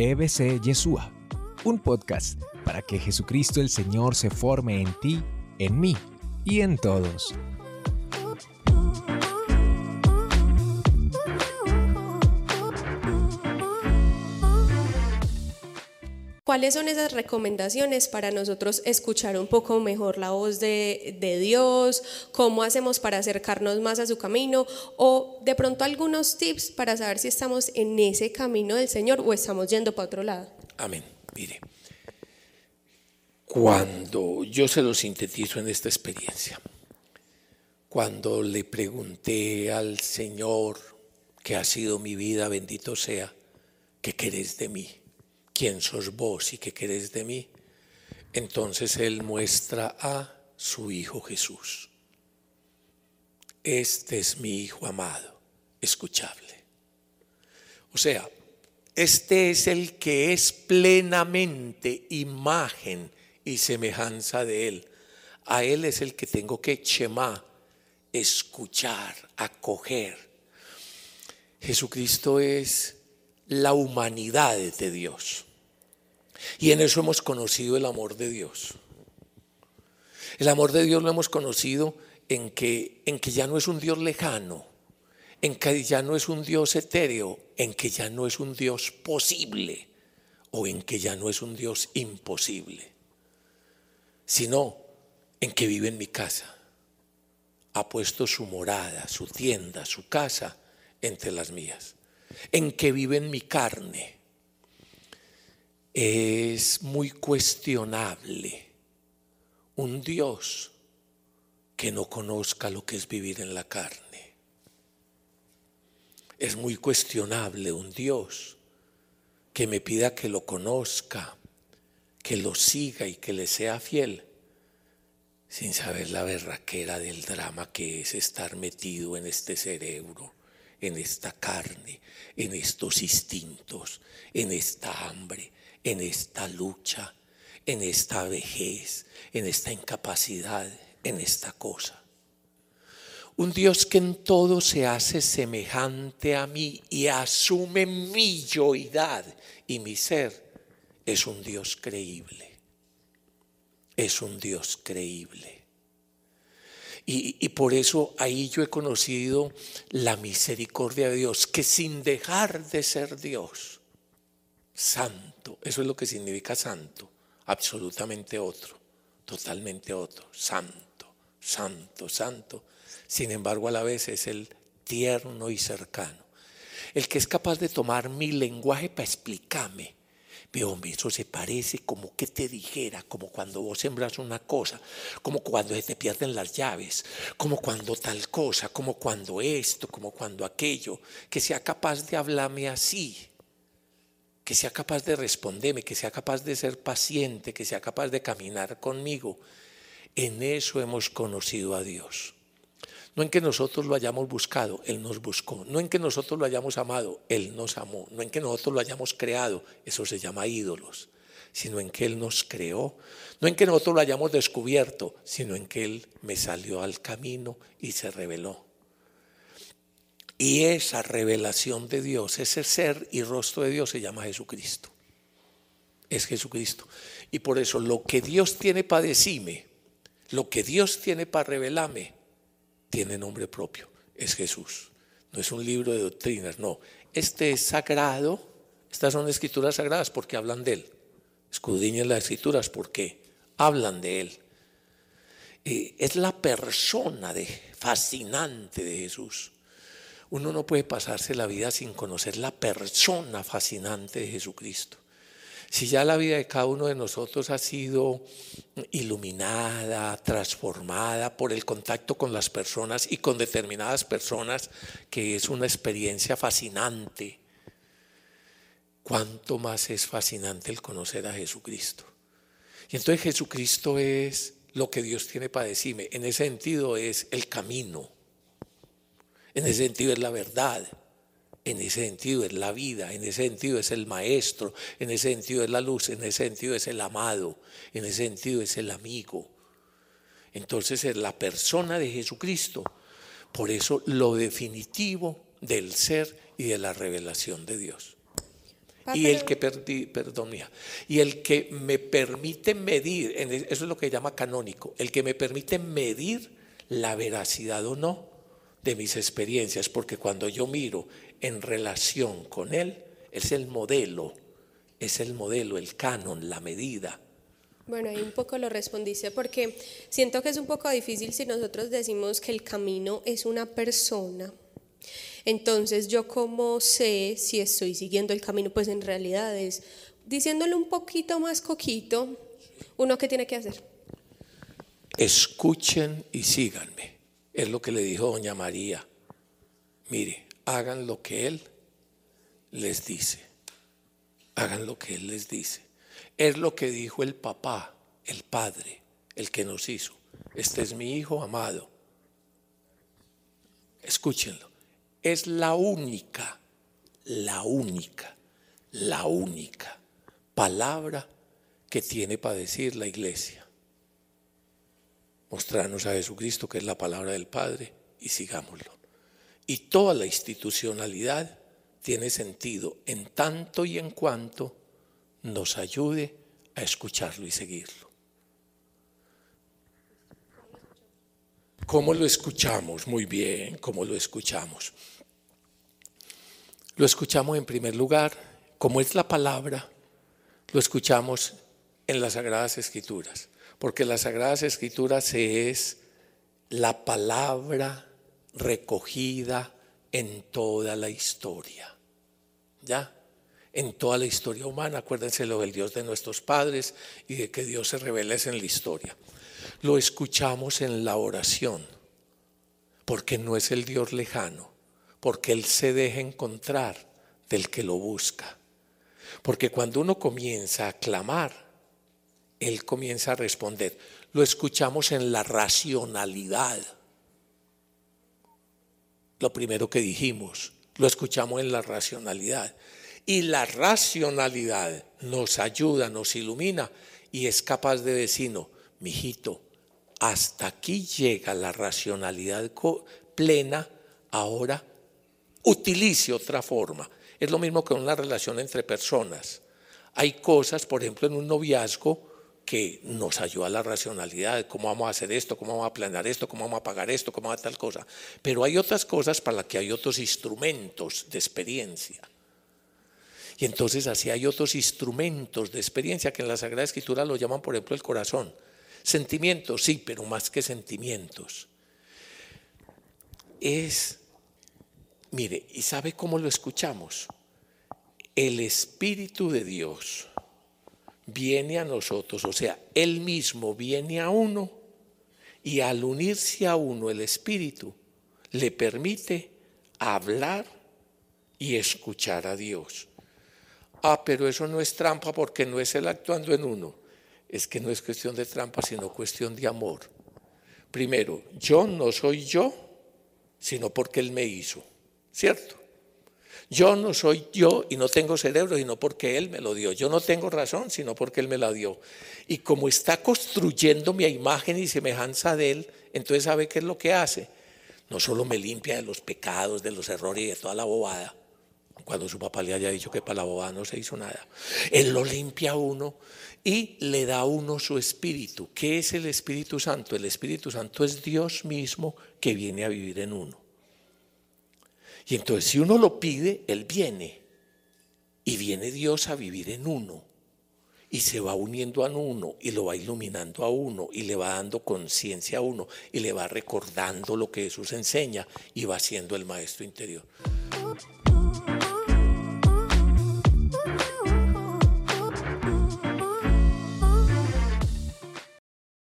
EBC Yeshua, un podcast para que Jesucristo el Señor se forme en ti, en mí y en todos. ¿Cuáles son esas recomendaciones para nosotros escuchar un poco mejor la voz de, Dios? ¿Cómo hacemos para acercarnos más a su camino? O de pronto algunos tips para saber si estamos en ese camino del Señor o estamos yendo para otro lado. Amén. Mire, cuando yo se lo sintetizo en esta experiencia, cuando le pregunté al Señor que ha sido mi vida, bendito sea, ¿qué querés de mí? Quién sos vos y qué querés de mí, entonces Él muestra a su Hijo Jesús. Este es mi Hijo amado, escuchable. O sea, este es el que es plenamente imagen y semejanza de Él. A Él es el que tengo que chemar, escuchar, acoger. Jesucristo es la humanidad de Dios. Y en eso hemos conocido el amor de Dios. El amor de Dios lo hemos conocido en que, en que ya no es un Dios lejano, en que ya no es un Dios etéreo, en que ya no es un Dios posible o en que ya no es un Dios imposible, sino en que vive en mi casa. Ha puesto su morada, su tienda, su casa entre las mías, en que vive en mi carne es muy cuestionable un Dios que no conozca lo que es vivir en la carne. Es muy cuestionable un Dios que me pida que lo conozca, que lo siga y que le sea fiel, sin saber la berraquera del drama que es estar metido en este cerebro, en esta carne, en estos instintos, en esta hambre, en esta lucha, en esta vejez, en esta incapacidad, en esta cosa. Un Dios que en todo se hace semejante a mí y asume mi yoidad y mi ser, es un Dios creíble. Es un Dios creíble. Y, y, por eso ahí yo he conocido la misericordia de Dios, que sin dejar de ser Dios, santo. Eso es lo que significa santo. Absolutamente otro, totalmente otro. Santo, santo, santo. Sin embargo, a la vez es el tierno y cercano. El que es capaz de tomar mi lenguaje para explicarme. Veo, eso se parece como que te dijera, como cuando vos sembras una cosa, como cuando se te pierden las llaves, como cuando tal cosa, como cuando esto, como cuando aquello, que sea capaz de hablarme así que sea capaz de responderme, que sea capaz de ser paciente, que sea capaz de caminar conmigo. En eso hemos conocido a Dios. No en que nosotros lo hayamos buscado, Él nos buscó. No en que nosotros lo hayamos amado, Él nos amó. No en que nosotros lo hayamos creado, eso se llama ídolos. Sino en que Él nos creó. No en que nosotros lo hayamos descubierto, sino en que Él me salió al camino y se reveló. Y esa revelación de Dios, ese ser y rostro de Dios se llama Jesucristo. Es Jesucristo. Y por eso lo que Dios tiene para decirme, lo que Dios tiene para revelarme, tiene nombre propio. Es Jesús. No es un libro de doctrinas, no. Este es sagrado. Estas son escrituras sagradas porque hablan de Él. Escudriñen las escrituras porque hablan de Él. Eh, es la persona de, fascinante de Jesús. Uno no puede pasarse la vida sin conocer la persona fascinante de Jesucristo. Si ya la vida de cada uno de nosotros ha sido iluminada, transformada por el contacto con las personas y con determinadas personas, que es una experiencia fascinante, ¿cuánto más es fascinante el conocer a Jesucristo? Y entonces Jesucristo es lo que Dios tiene para decirme. En ese sentido es el camino en ese sentido es la verdad, en ese sentido es la vida, en ese sentido es el maestro, en ese sentido es la luz, en ese sentido es el amado, en ese sentido es el amigo. Entonces es la persona de Jesucristo. Por eso lo definitivo del ser y de la revelación de Dios. y el que perdí, perdón, mía, y el que me permite medir, eso es lo que llama canónico, el que me permite medir la veracidad o no de mis experiencias, porque cuando yo miro en relación con él, es el modelo, es el modelo, el canon, la medida. Bueno, ahí un poco lo respondiste porque siento que es un poco difícil si nosotros decimos que el camino es una persona. Entonces, yo como sé si estoy siguiendo el camino, pues en realidad es diciéndole un poquito más coquito, uno que tiene que hacer. Escuchen y síganme. Es lo que le dijo doña María. Mire, hagan lo que Él les dice. Hagan lo que Él les dice. Es lo que dijo el papá, el padre, el que nos hizo. Este es mi hijo amado. Escúchenlo. Es la única, la única, la única palabra que tiene para decir la iglesia. Mostrarnos a Jesucristo, que es la palabra del Padre, y sigámoslo. Y toda la institucionalidad tiene sentido en tanto y en cuanto nos ayude a escucharlo y seguirlo. ¿Cómo lo escuchamos? Muy bien, ¿cómo lo escuchamos? Lo escuchamos en primer lugar, como es la palabra, lo escuchamos en las Sagradas Escrituras, porque las Sagradas Escrituras es la palabra recogida en toda la historia. ¿Ya? En toda la historia humana. Acuérdense lo del Dios de nuestros padres y de que Dios se revela en la historia. Lo escuchamos en la oración, porque no es el Dios lejano, porque Él se deja encontrar del que lo busca. Porque cuando uno comienza a clamar, Él comienza a responder. Lo escuchamos en la racionalidad lo primero que dijimos, lo escuchamos en la racionalidad. Y la racionalidad nos ayuda, nos ilumina y es capaz de decirnos, mijito, hasta aquí llega la racionalidad plena, ahora utilice otra forma. Es lo mismo que una relación entre personas. Hay cosas, por ejemplo, en un noviazgo que nos ayuda la racionalidad, cómo vamos a hacer esto, cómo vamos a planear esto, cómo vamos a pagar esto, cómo vamos a tal cosa. Pero hay otras cosas para las que hay otros instrumentos de experiencia. Y entonces así hay otros instrumentos de experiencia que en la Sagrada Escritura lo llaman, por ejemplo, el corazón. Sentimientos, sí, pero más que sentimientos. Es, mire, ¿y sabe cómo lo escuchamos? El Espíritu de Dios viene a nosotros, o sea, Él mismo viene a uno y al unirse a uno el Espíritu le permite hablar y escuchar a Dios. Ah, pero eso no es trampa porque no es Él actuando en uno. Es que no es cuestión de trampa, sino cuestión de amor. Primero, yo no soy yo, sino porque Él me hizo, ¿cierto? Yo no soy yo y no tengo cerebro, sino porque Él me lo dio. Yo no tengo razón, sino porque Él me la dio. Y como está construyendo mi imagen y semejanza de Él, entonces ¿sabe qué es lo que hace? No solo me limpia de los pecados, de los errores y de toda la bobada, cuando su papá le haya dicho que para la bobada no se hizo nada. Él lo limpia a uno y le da a uno su espíritu. ¿Qué es el Espíritu Santo? El Espíritu Santo es Dios mismo que viene a vivir en uno. Y entonces si uno lo pide, Él viene. Y viene Dios a vivir en uno. Y se va uniendo a uno y lo va iluminando a uno y le va dando conciencia a uno y le va recordando lo que Jesús enseña y va siendo el maestro interior.